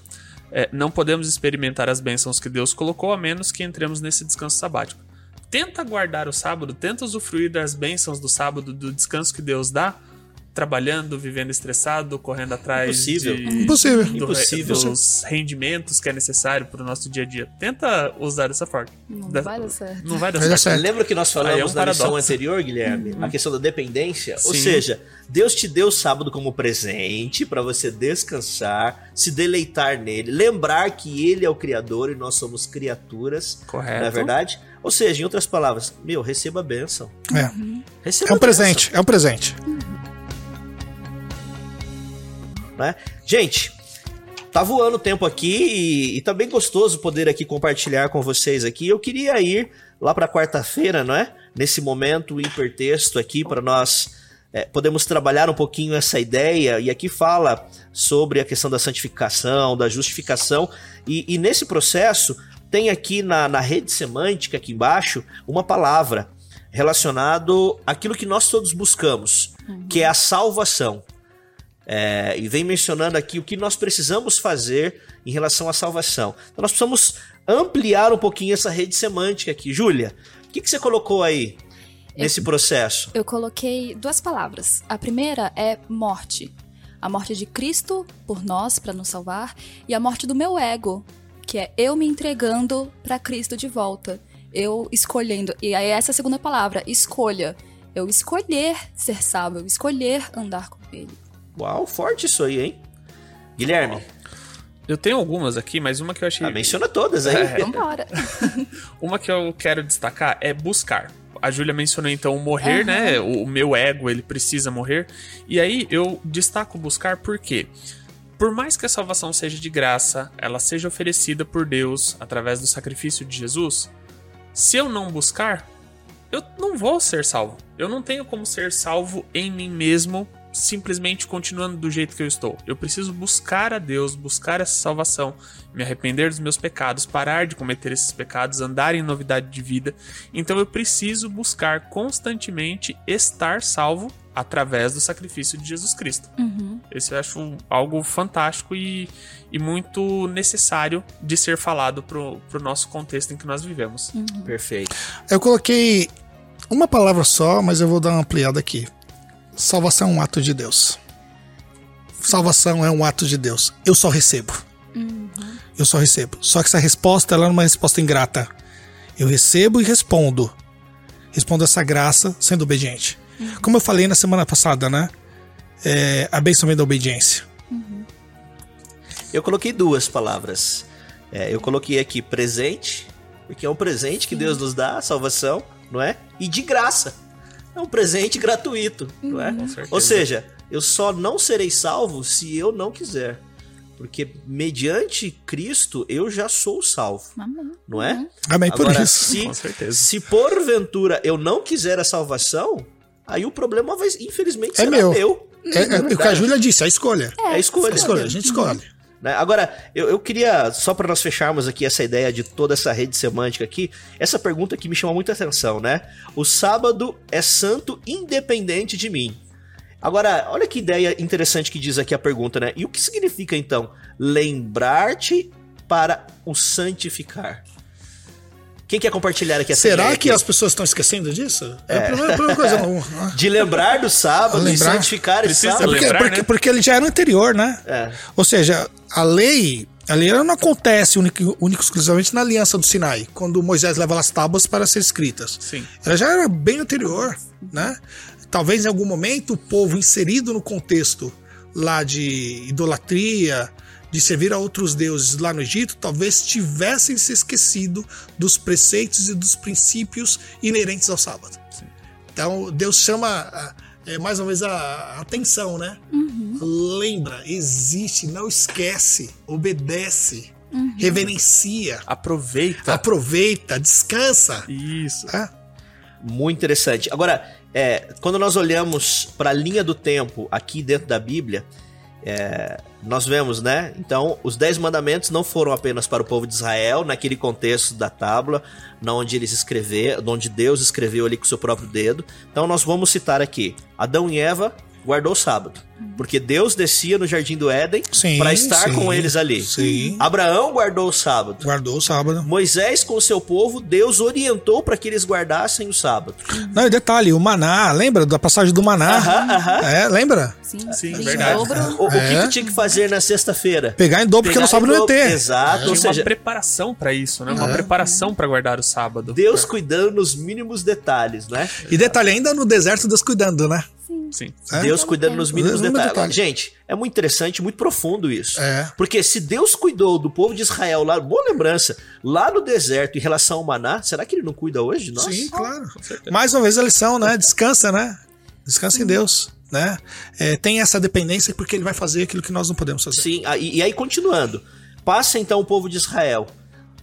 É, não podemos experimentar as bênçãos que Deus colocou a menos que entremos nesse descanso sabático. Tenta guardar o sábado, tenta usufruir das bênçãos do sábado, do descanso que Deus dá, trabalhando, vivendo estressado, correndo atrás Impossível. de, Impossível. do- Impossível. dos rendimentos que é necessário para o nosso dia a dia. Tenta usar dessa forma. Não Da- vai dar certo. Não vai dar certo. certo. Lembra que nós Aí é falamos um na lição anterior, Guilherme? A questão da dependência. Ou Sim. seja, Deus te deu o sábado como presente para você descansar, se deleitar nele, lembrar que ele é o criador e nós somos criaturas. Correto. Não é verdade? Ou seja, em outras palavras, meu, receba a bênção. É. Receba É um a bênção. presente. É um presente. Né? Gente, tá voando o tempo aqui e, e tá bem gostoso poder aqui compartilhar com vocês aqui. Eu queria ir lá para quarta-feira, não é? Nesse momento hipertexto aqui para nós é, podemos trabalhar um pouquinho essa ideia e aqui fala sobre a questão da santificação, da justificação e, e nesse processo tem aqui na, na rede semântica aqui embaixo uma palavra relacionado àquilo que nós todos buscamos, que é a salvação. É, e vem mencionando aqui o que nós precisamos fazer em relação à salvação. Então nós precisamos ampliar um pouquinho essa rede semântica aqui. Júlia, o que, que você colocou aí nesse processo? Eu coloquei duas palavras. A primeira é morte. A morte de Cristo por nós, para nos salvar, e a morte do meu ego, que é eu me entregando para Cristo de volta. Eu escolhendo. E aí essa é a segunda palavra, escolha. Eu escolher ser salvo, eu escolher andar com Ele. Uau, forte isso aí, hein? Guilherme, Eu tenho algumas aqui, mas uma que eu achei. ah, menciona todas aí. É. Vambora. [laughs] Uma que eu quero destacar é buscar. A Júlia mencionou então o morrer, Aham. né? O, o meu ego, ele precisa morrer. E aí eu destaco buscar porque por mais que a salvação seja de graça, ela seja oferecida por Deus através do sacrifício de Jesus, se eu não buscar, eu não vou ser salvo. Eu não tenho como ser salvo em mim mesmo, simplesmente continuando do jeito que eu estou. Eu preciso buscar a Deus, buscar essa salvação, me arrepender dos meus pecados, parar de cometer esses pecados, andar em novidade de vida. Então eu preciso buscar constantemente estar salvo através do sacrifício de Jesus Cristo. Uhum. Esse eu acho algo fantástico e, e muito necessário de ser falado pro, pro nosso contexto em que nós vivemos. Perfeito. Eu coloquei uma palavra só, mas eu vou dar uma ampliada aqui. Salvação é um ato de Deus. Salvação é um ato de Deus. Eu só recebo. Eu só recebo. Só que essa resposta ela não é uma resposta ingrata. Eu recebo e respondo. Respondo essa graça sendo obediente. Como eu falei na semana passada, né? É, a bênção vem da obediência. Eu coloquei duas palavras. É, eu coloquei aqui presente, porque é um presente que Deus nos dá, a salvação, não é? E de graça. É um presente gratuito, não é? Com certeza. Ou seja, eu só não serei salvo se eu não quiser. Porque mediante Cristo eu já sou salvo, Amém. não é? Amém por Agora, isso. se, Com certeza. se porventura eu não quiser a salvação, aí o problema vai, infelizmente, É será meu. meu. É, é o que a Júlia disse, a escolha. É a escolha. A escolha, a gente escolhe. Né? Agora, eu, eu queria, só para nós fecharmos aqui essa ideia de toda essa rede semântica aqui, essa pergunta aqui me chama muita atenção, né? O sábado é santo independente de mim. Agora, olha que ideia interessante que diz aqui a pergunta, né? E o que significa então lembrar-te para o santificar? Quem quer compartilhar aqui essa Será que aqui? as pessoas estão esquecendo disso? É, a primeira, a primeira coisa. não- [laughs] De lembrar do sábado e Lembrar. santificar esse sábado? porque, lembrar, porque, né? porque ele já era anterior, né? É. Ou seja, a lei, a lei ela não acontece único, único e exclusivamente na aliança do Sinai, quando Moisés leva as tábuas para ser escritas. Sim. Ela já era bem anterior, né? Talvez em algum momento o povo inserido no contexto lá de idolatria, de servir a outros deuses lá no Egito, talvez tivessem se esquecido dos preceitos e dos princípios inerentes ao sábado. Então Deus chama ah, é, mais uma vez a, atenção, né? Lembra, existe, não esquece, obedece, reverencia, Aproveita. aproveita, descansa. Isso. É. Muito interessante. Agora, é, quando nós olhamos para a linha do tempo aqui dentro da Bíblia, É, nós vemos, né? Então, os dez mandamentos não foram apenas para o povo de Israel, naquele contexto da tábua, onde eles escreveram, onde Deus escreveu ali com seu próprio dedo. Então, nós vamos citar aqui: Adão e Eva guardou o sábado. Porque Deus descia no jardim do Éden para estar sim, com eles ali. Sim. Abraão guardou o sábado. Guardou o sábado. Moisés com o seu povo, Deus orientou para que eles guardassem o sábado. Não, e detalhe, o maná, lembra da passagem do maná? Aham, aham. É, lembra? Sim, Sim, verdade. O, o que, É. que tinha que fazer na sexta-feira? Pegar em dobro porque no sábado não ia ter. Exato, Tinha ou seja, uma preparação pra isso, né? Uma É. preparação pra guardar o sábado. Deus cuidando nos mínimos detalhes, né? E detalhe, ainda no deserto, Deus cuidando, né? Sim. Sim. É? Deus cuidando nos mínimos mínimo detalhes. detalhe. Gente, é muito interessante, muito profundo isso. É. Porque se Deus cuidou do povo de Israel lá, boa lembrança, lá no deserto em relação ao maná, será que ele não cuida hoje de nós? Sim, claro. Mais uma vez a lição, né? Descansa, né? Descansa em Deus, né? É, tem essa dependência porque ele vai fazer aquilo que nós não podemos fazer. Sim, ah, e, e aí continuando. Passa então o povo de Israel.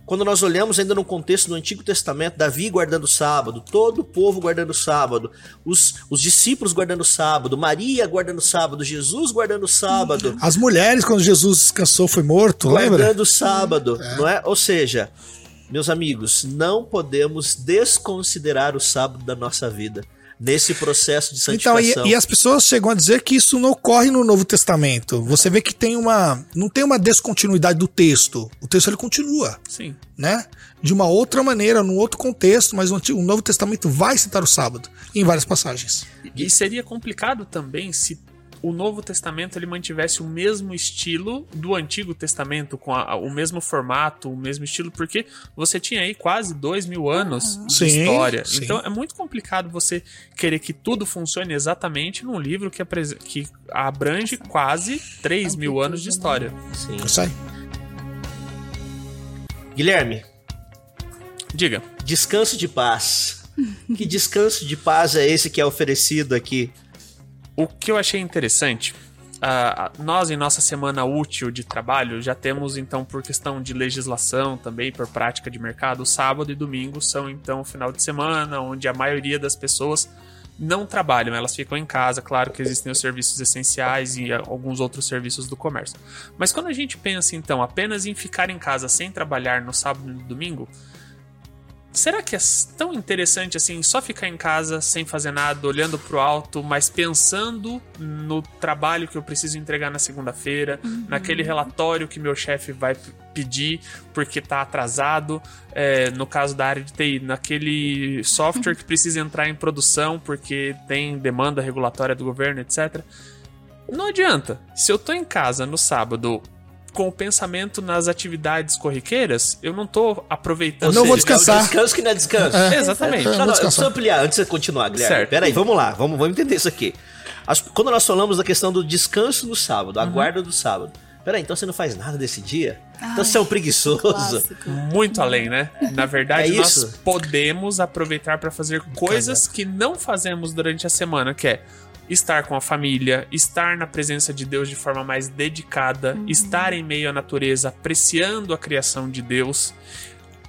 Quando nós olhamos ainda no contexto do Antigo Testamento, Davi guardando o sábado, todo o povo guardando o sábado, os, os discípulos guardando o sábado, Maria guardando o sábado, Jesus guardando o sábado, As mulheres, quando Jesus descansou, foi morto, lembra? guardando o sábado, não é? Ou seja, meus amigos, não podemos desconsiderar o sábado da nossa vida nesse processo de Então, santificação. e, e as pessoas chegam a dizer que isso não ocorre no Novo Testamento. Você vê que tem uma. Não tem uma descontinuidade do texto. O texto ele continua, Sim. né? De uma outra maneira, num outro contexto, mas o Antigo- o Novo Testamento vai citar o sábado em várias passagens. E seria complicado também se o Novo Testamento ele mantivesse o mesmo estilo do Antigo Testamento, com a- o mesmo formato, o mesmo estilo, porque você tinha aí quase dois mil anos de Sim, história. sim. Então é muito complicado você querer que tudo funcione exatamente num livro que, apres- que abrange quase três mil anos de história. Sim. Isso aí. Guilherme, Diga. descanso de paz. que descanso de paz é esse que é oferecido aqui? O que eu achei interessante, ah, nós em nossa semana útil de trabalho já temos então por questão de legislação também por prática de mercado, sábado e domingo são então final de semana onde a maioria das pessoas não trabalham, elas ficam em casa, claro que existem os serviços essenciais e ah, alguns outros serviços do comércio. Mas quando a gente pensa então apenas em ficar em casa sem trabalhar no sábado e no domingo, Será que é tão interessante assim só ficar em casa sem fazer nada, olhando pro alto, mas pensando no trabalho que eu preciso entregar na segunda-feira, naquele relatório que meu chefe vai pedir porque tá atrasado, é, no caso da área de TI, naquele software que precisa entrar em produção porque tem demanda regulatória do governo, etc. Não adianta. Se eu tô em casa no sábado com o pensamento nas atividades corriqueiras, eu não tô aproveitando. Eu não vou seja, descansar. É o descanso que não é descanso. É. Exatamente. Não, não, eu preciso ampliar antes de você continuar, Guilherme. Certo. Peraí, vamos lá, vamos, vamos entender isso aqui. As- quando nós falamos da questão do descanso no sábado, a Uhum. guarda do sábado. Peraí, então você não faz nada desse dia? então Ai, você é um preguiçoso. Clássico. muito além, né? Na verdade, É nós podemos aproveitar para fazer coisas que não fazemos durante a semana, que é estar com a família, estar na presença de Deus de forma mais dedicada, estar em meio à natureza, apreciando a criação de Deus.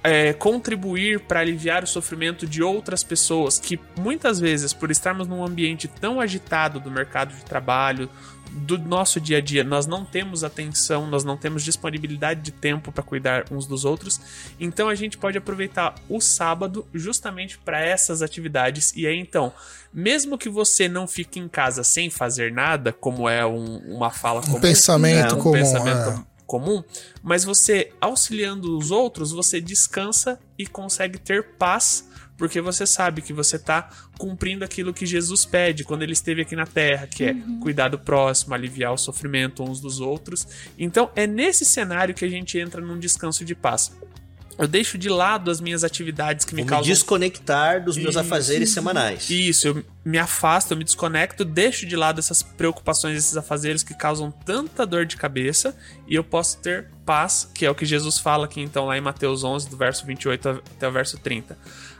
é, contribuir para aliviar o sofrimento de outras pessoas que muitas vezes, por estarmos num ambiente tão agitado do mercado de trabalho, do nosso dia a dia, nós não temos atenção, nós não temos disponibilidade de tempo para cuidar uns dos outros. Então a gente pode aproveitar o sábado justamente para essas atividades. E aí então, mesmo que você não fique em casa sem fazer nada, como é um- uma fala Um comum, pensamento é, um comum. pensamento é. comum, mas você auxiliando os outros, você descansa e consegue ter paz, porque você sabe que você está cumprindo aquilo que Jesus pede quando ele esteve aqui na terra, que é cuidar do próximo, aliviar o sofrimento uns dos outros. Então é nesse cenário que a gente entra num descanso de paz. Eu deixo de lado as minhas atividades que me Vou me causam desconectar dos meus Isso. afazeres semanais. isso, eu me afasto, eu me desconecto, deixo de lado essas preocupações, esses afazeres que causam tanta dor de cabeça e eu posso ter paz, que é o que Jesus fala aqui então lá em Mateus 11, do verso 28 até o verso 30.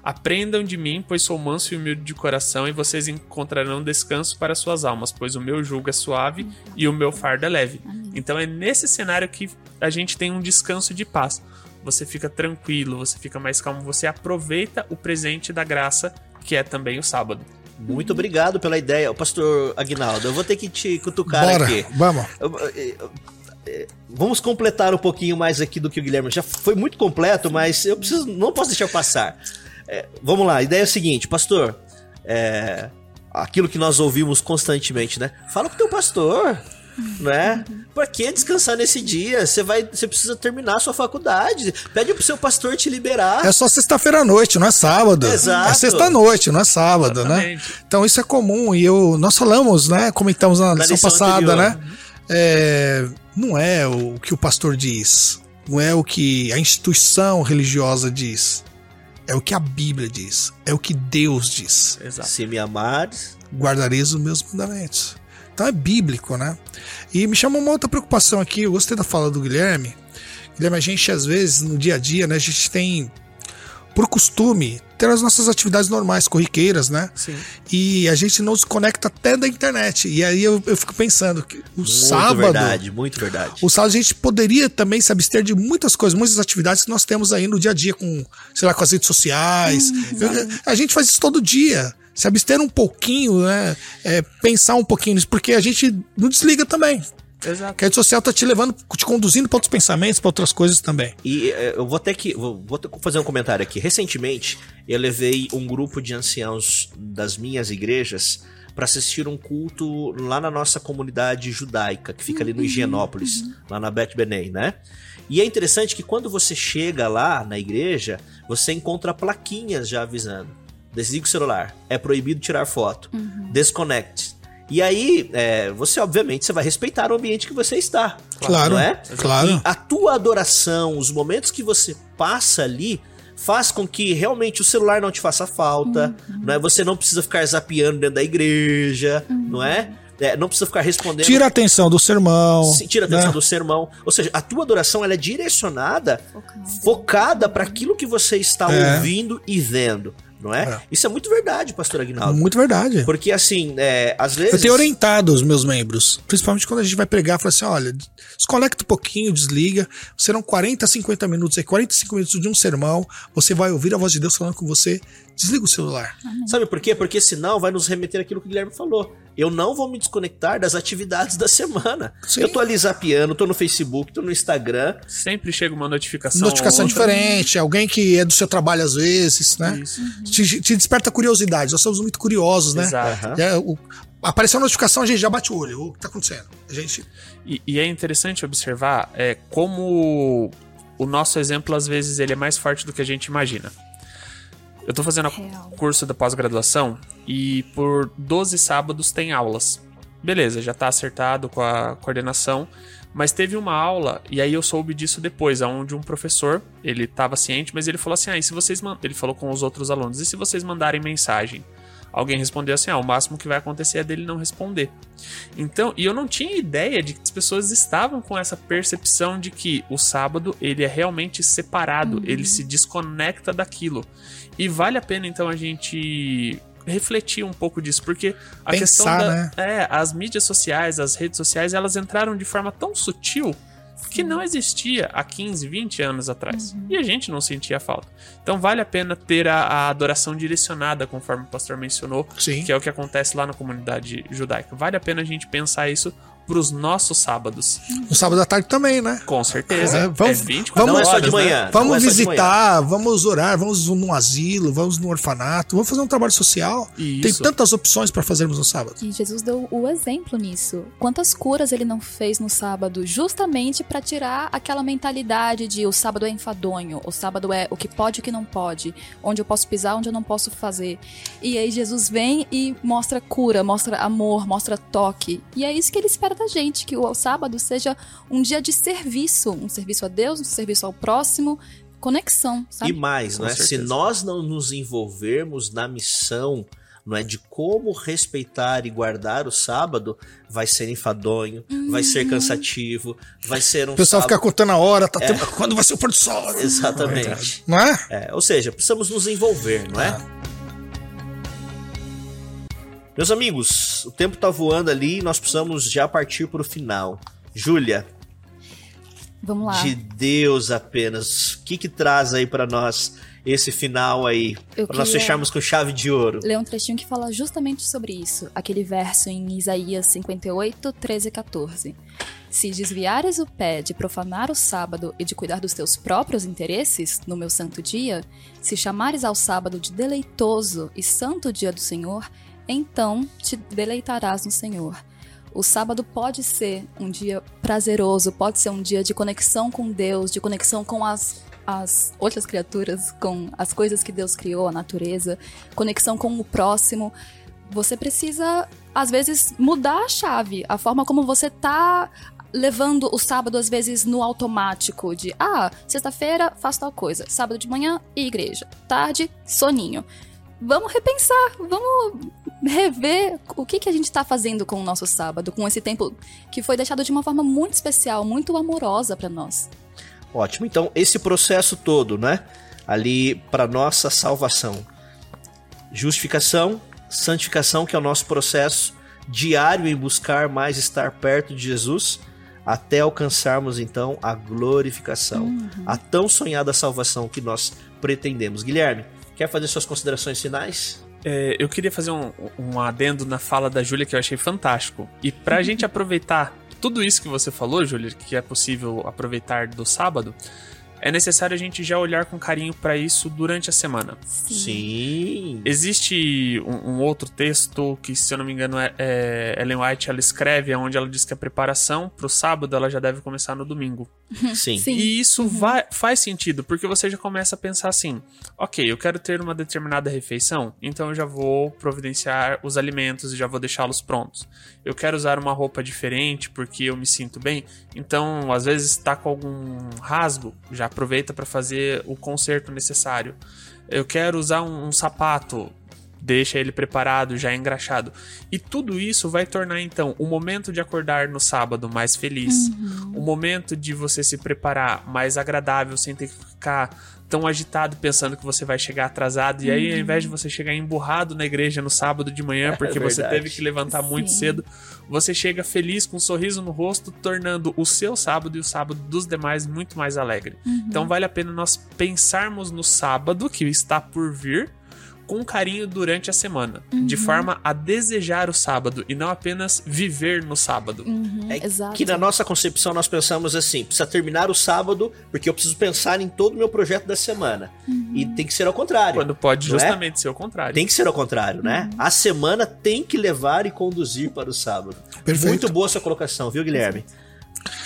Aprendam de mim, pois sou manso e humilde de coração, e vocês encontrarão descanso para suas almas, pois o meu jugo é suave e o meu fardo é leve. Então é nesse cenário que a gente tem um descanso de paz. Você fica tranquilo, você fica mais calmo, você aproveita o presente da graça, que é também o sábado. Muito obrigado pela ideia. Pastor Aguinaldo, eu vou ter que te cutucar Bora, aqui. vamos. Vamos completar um pouquinho mais aqui do que o Guilherme já foi muito completo, mas eu preciso, não posso deixar passar. É, vamos lá, a ideia é a seguinte, pastor. É, aquilo que nós ouvimos constantemente, né? Fala pro teu pastor, [laughs] né? Pra que descansar nesse dia? Você vai, você precisa terminar a sua faculdade. Pede pro seu pastor te liberar. É só sexta-feira à noite, não é sábado. Exato. É sexta-noite, não é sábado, né? Exatamente. Então isso é comum e eu, nós falamos, né? Comentamos na, lição, lição passada, anterior. né? É, não é o que o pastor diz, não é o que a instituição religiosa diz, é o que a Bíblia diz, é o que Deus diz. Exato. Se me amares, Guardareis os meus mandamentos. Então é bíblico, né? E me chama uma outra preocupação aqui, eu gostei da fala do Guilherme. Guilherme, a gente às vezes no dia a dia, né, a gente tem por costume ter as nossas atividades normais, corriqueiras, né? Sim. E a gente não se conecta até da internet. E aí eu, eu fico pensando que o muito sábado. verdade, muito verdade. O sábado a gente poderia também se abster de muitas coisas, muitas atividades que nós temos aí no dia a dia, com, sei lá, com as redes sociais. Eu- a gente faz isso todo dia. Se abster um pouquinho, né? É, pensar um pouquinho nisso, porque a gente não desliga também. Exato. Que a rede social tá te levando, te conduzindo para outros pensamentos, para outras coisas também. E é, eu vou ter que. Vou, vou fazer um comentário aqui. Recentemente, eu levei um grupo de anciãos das minhas igrejas para assistir um culto lá na nossa comunidade judaica, que fica ali no Higienópolis, lá na Bet Benei, né? E é interessante que quando você chega lá na igreja, você encontra plaquinhas já avisando. Desliga o celular. É proibido tirar foto. Desconnect. E aí, é, você obviamente você vai respeitar o ambiente que você está. Claro, Não é? claro. E a tua adoração, os momentos que você passa ali, faz com que realmente o celular não te faça falta, não é? Você não precisa ficar zapeando dentro da igreja, não é? É, Não precisa ficar respondendo. Tira a atenção do sermão. Sim, tira a atenção né? do sermão. Ou seja, a tua adoração ela é direcionada, Focado. focada para aquilo que você está É. ouvindo e vendo, não é? É. Isso é muito verdade, pastor Aguinaldo. Muito verdade. Porque assim, é, às vezes. Eu tenho orientado os meus membros, principalmente quando a gente vai pregar, fala assim: olha, desconecta um pouquinho, desliga. Serão 40, 50 minutos aí, 45 minutos de um sermão. Você vai ouvir a voz de Deus falando com você. Desliga o celular. Sabe por quê? Porque senão vai nos remeter aquilo que o Guilherme falou. Eu não vou me desconectar das atividades da semana. Sim. Eu tô ali zapeando, tô no Facebook, tô no Instagram. Sempre chega uma notificação. Notificação diferente, alguém que é do seu trabalho às vezes, né? Isso. Te, te desperta curiosidade. Nós somos muito curiosos, né? Exato. É, o- apareceu a notificação, a gente já bate o olho. O que tá acontecendo? A gente. E, e é interessante observar é, como o nosso exemplo, às vezes, ele é mais forte do que a gente imagina. Eu tô fazendo o curso da pós-graduação e por 12 sábados tem aulas. Beleza, já tá acertado com a coordenação, mas teve uma aula, e aí eu soube disso depois, onde um professor, ele tava ciente, mas ele falou assim: ah, e se vocês man-" ele falou com os outros alunos, e se vocês mandarem mensagem? Alguém respondeu assim: ah, o máximo que vai acontecer é dele não responder. Então, e eu não tinha ideia de que as pessoas estavam com essa percepção de que o sábado ele é realmente separado, ele se desconecta daquilo. E vale a pena então a gente refletir um pouco disso, porque a Pensar, questão da, né? é, as mídias sociais, as redes sociais, elas entraram de forma tão sutil que não existia há 15, 20 anos atrás. E a gente não sentia falta. Então vale a pena ter a, a adoração direcionada, conforme o pastor mencionou, Sim. que é o que acontece lá na comunidade judaica. Vale a pena a gente pensar isso pros nossos sábados. No sábado à tarde também, né? Com certeza. É, vamos- é 24 vamos- Não é só horas, de né? manhã. Vamos não é visitar, vamos orar, vamos num asilo, vamos no orfanato, vamos fazer um trabalho social. Isso. Tem tantas opções para fazermos no sábado. E Jesus deu o exemplo nisso. Quantas curas ele não fez no sábado, justamente pra tirar aquela mentalidade de o sábado é enfadonho, o sábado é o que pode e o que não pode, onde eu posso pisar, onde eu não posso fazer. E aí Jesus vem e mostra cura, mostra amor, mostra toque. E é isso que ele espera da gente, que o sábado seja um dia de serviço, um serviço a Deus, um serviço ao próximo, conexão, sabe? E mais, Com não é? Se nós não nos envolvermos na missão, não é de como respeitar e guardar o sábado, vai ser enfadonho, vai ser cansativo, vai ser um O pessoal sábado... fica contando a hora, tá tempo- [laughs] quando vai ser o pôr do sol. Exatamente. Não é? É, ou seja, precisamos nos envolver, não é? Meus amigos, o tempo tá voando ali e nós precisamos já partir para o final. Júlia, Vamos lá. de Deus apenas, o que que traz aí para nós esse final aí, para nós fecharmos com chave de ouro. ler um trechinho que fala justamente sobre isso. Aquele verso em Isaías 58, 13 e 14. Se desviares o pé de profanar o sábado e de cuidar dos teus próprios interesses no meu santo dia, se chamares ao sábado de deleitoso e santo dia do Senhor, então te deleitarás no Senhor. O sábado pode ser um dia prazeroso, pode ser um dia de conexão com Deus, de conexão com as, as outras criaturas, com as coisas que Deus criou, a natureza, conexão com o próximo. Você precisa, às vezes, mudar a chave, a forma como você tá levando o sábado, às vezes, no automático, de ah, sexta-feira faço tal coisa, sábado de manhã, igreja, tarde, soninho. Vamos repensar, vamos rever o que, que a gente está fazendo com o nosso sábado, com esse tempo que foi deixado de uma forma muito especial, muito amorosa para nós. Ótimo. Então, esse processo todo, né? Ali para nossa salvação. Justificação, santificação, que é o nosso processo diário em buscar mais estar perto de Jesus, até alcançarmos então a glorificação, a tão sonhada salvação que nós pretendemos. Guilherme, quer fazer suas considerações finais? É, eu queria fazer um, um adendo na fala da Júlia que eu achei fantástico. E pra [laughs] gente aproveitar tudo isso que você falou, Júlia, que é possível aproveitar do sábado, é necessário a gente já olhar com carinho pra isso durante a semana. Sim. Existe um, um outro texto que, se eu não me engano, é, é Ellen White ela escreve, onde ela diz que a preparação pro sábado ela já deve começar no domingo. [laughs] Sim. Sim. E isso vai, faz sentido, porque você já começa a pensar assim: ok, eu quero ter uma determinada refeição, então eu já vou providenciar os alimentos e já vou deixá-los prontos. Eu quero usar uma roupa diferente porque eu me sinto bem, então às vezes está com algum rasgo, já aproveita para fazer o conserto necessário. Eu quero usar um, um sapato, deixa ele preparado, já engraxado. E tudo isso vai tornar então o momento de acordar no sábado mais feliz, o momento de você se preparar mais agradável, sem ter que ficar tão agitado pensando que você vai chegar atrasado. E aí, ao invés de você chegar emburrado na igreja no sábado de manhã, [laughs] porque você verdade. teve que levantar muito Sim. cedo, você chega feliz, com um sorriso no rosto, tornando o seu sábado e o sábado dos demais muito mais alegre. Então vale a pena nós pensarmos no sábado que está por vir com carinho durante a semana, de forma a desejar o sábado e não apenas viver no sábado. É Exato. que na nossa concepção nós pensamos assim, precisa terminar o sábado, porque eu preciso pensar em todo o meu projeto da semana. E tem que ser ao contrário. Quando pode é? justamente ser o contrário. Tem que ser ao contrário, né? A semana tem que levar e conduzir para o sábado. Perfeito. Muito boa sua colocação, viu, Guilherme?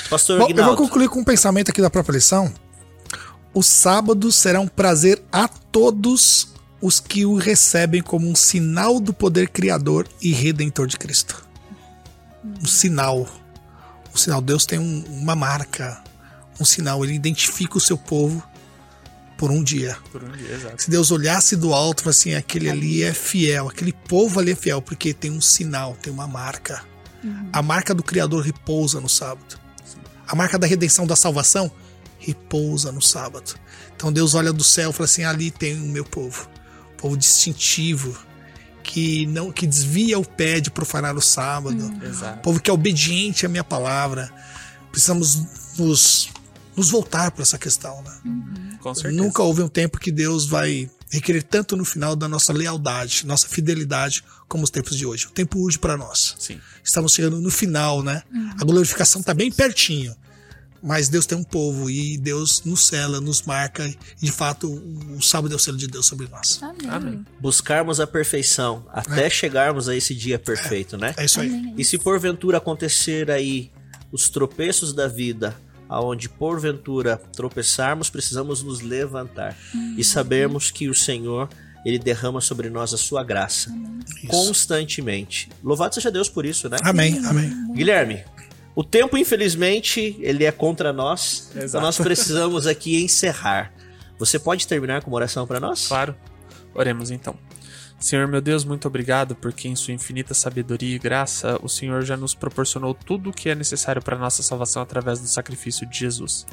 Pastor Bom, eu vou concluir com um pensamento aqui da própria lição. O sábado será um prazer a todos os que o recebem como um sinal do poder criador e redentor de Cristo. Um sinal. Um sinal. Deus tem um- uma marca, um sinal. Ele identifica o seu povo por um dia. Por um dia, exato. Se Deus olhasse do alto, e falasse assim, aquele ali é fiel, aquele povo ali é fiel, porque tem um sinal, tem uma marca. A marca do Criador repousa no sábado. A marca da redenção, da salvação, repousa no sábado. Então Deus olha do céu e fala assim: ali tem o meu povo, povo distintivo, que não que desvia o pé de profanar o sábado, Exato. povo que é obediente à minha palavra. Precisamos nos, nos voltar para essa questão, né? Com certeza. Nunca houve um tempo que Deus vai requerer tanto no final da nossa lealdade, nossa fidelidade, como os tempos de hoje. O tempo urge para nós. Sim. Estamos chegando no final, né? A glorificação está bem pertinho. Mas Deus tem um povo e Deus nos cela, nos marca. E de fato, o sábado é o selo de Deus sobre nós. Amém. Amém. Buscarmos a perfeição até chegarmos a esse dia perfeito, né? É isso aí. Amém. E se porventura acontecer aí os tropeços da vida, aonde porventura tropeçarmos, precisamos nos levantar e sabermos que o Senhor, ele derrama sobre nós a sua graça Isso. constantemente. Louvado seja Deus por isso, né? Amém, amém. Guilherme, o tempo, infelizmente, ele é contra nós. Então Exato. nós precisamos aqui encerrar. Você pode terminar com uma oração para nós? Claro. Oremos então. Senhor meu Deus, muito obrigado porque em sua infinita sabedoria e graça o Senhor já nos proporcionou tudo o que é necessário para nossa salvação através do sacrifício de Jesus.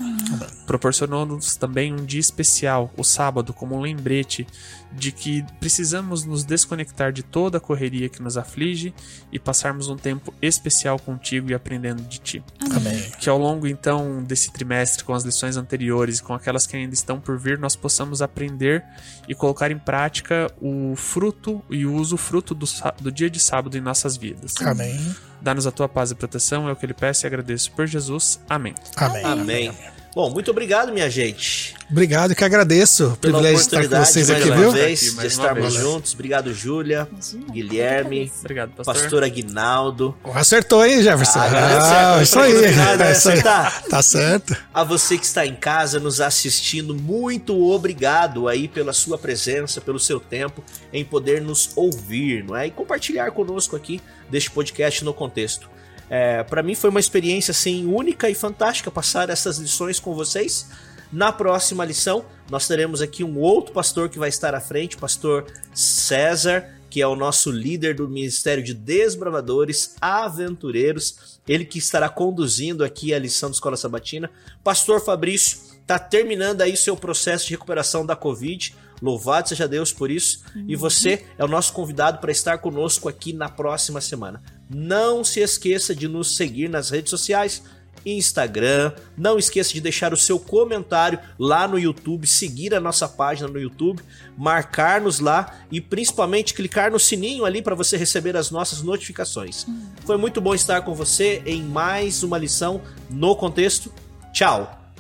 Proporcionou-nos também um dia especial, o sábado, como um lembrete de que precisamos nos desconectar de toda a correria que nos aflige e passarmos um tempo especial contigo e aprendendo de ti. Amém. Que ao longo então desse trimestre, com as lições anteriores e com aquelas que ainda estão por vir, nós possamos aprender e colocar em prática o fruto e o uso fruto do, do dia de sábado em nossas vidas. Amém. Dá-nos a tua paz e proteção, é o que ele peço e agradeço por Jesus. Amém. Amém. Amém. Bom, muito obrigado, minha gente. Obrigado, que agradeço o Pela privilégio de estar com oportunidade vocês mais aqui, uma viu? vez Aqui, de estarmos vez. juntos. Obrigado, Júlia, Guilherme, Obrigado, pastor. pastor Aguinaldo. Acertou, hein, Jefferson? Ah, Ah. Eu isso aí. ia É isso aí. acertar. Tá certo. A você que está em casa nos assistindo, muito obrigado aí pela sua presença, pelo seu tempo em poder nos ouvir, não é? E compartilhar conosco aqui deste podcast no contexto. É, para mim foi uma experiência assim única e fantástica passar essas lições com vocês. Na próxima lição, nós teremos aqui um outro pastor que vai estar à frente, o pastor César, que é o nosso líder do Ministério de Desbravadores Aventureiros, ele que estará conduzindo aqui a lição da Escola Sabatina. Pastor Fabrício está terminando aí seu processo de recuperação da Covid. Louvado seja Deus por isso. E você é o nosso convidado para estar conosco aqui na próxima semana. Não se esqueça de nos seguir nas redes sociais. Instagram, não esqueça de deixar o seu comentário lá no YouTube, seguir a nossa página no YouTube, marcar-nos lá e principalmente clicar no sininho ali para você receber as nossas notificações. Foi muito bom estar com você em mais uma lição no contexto. Tchau.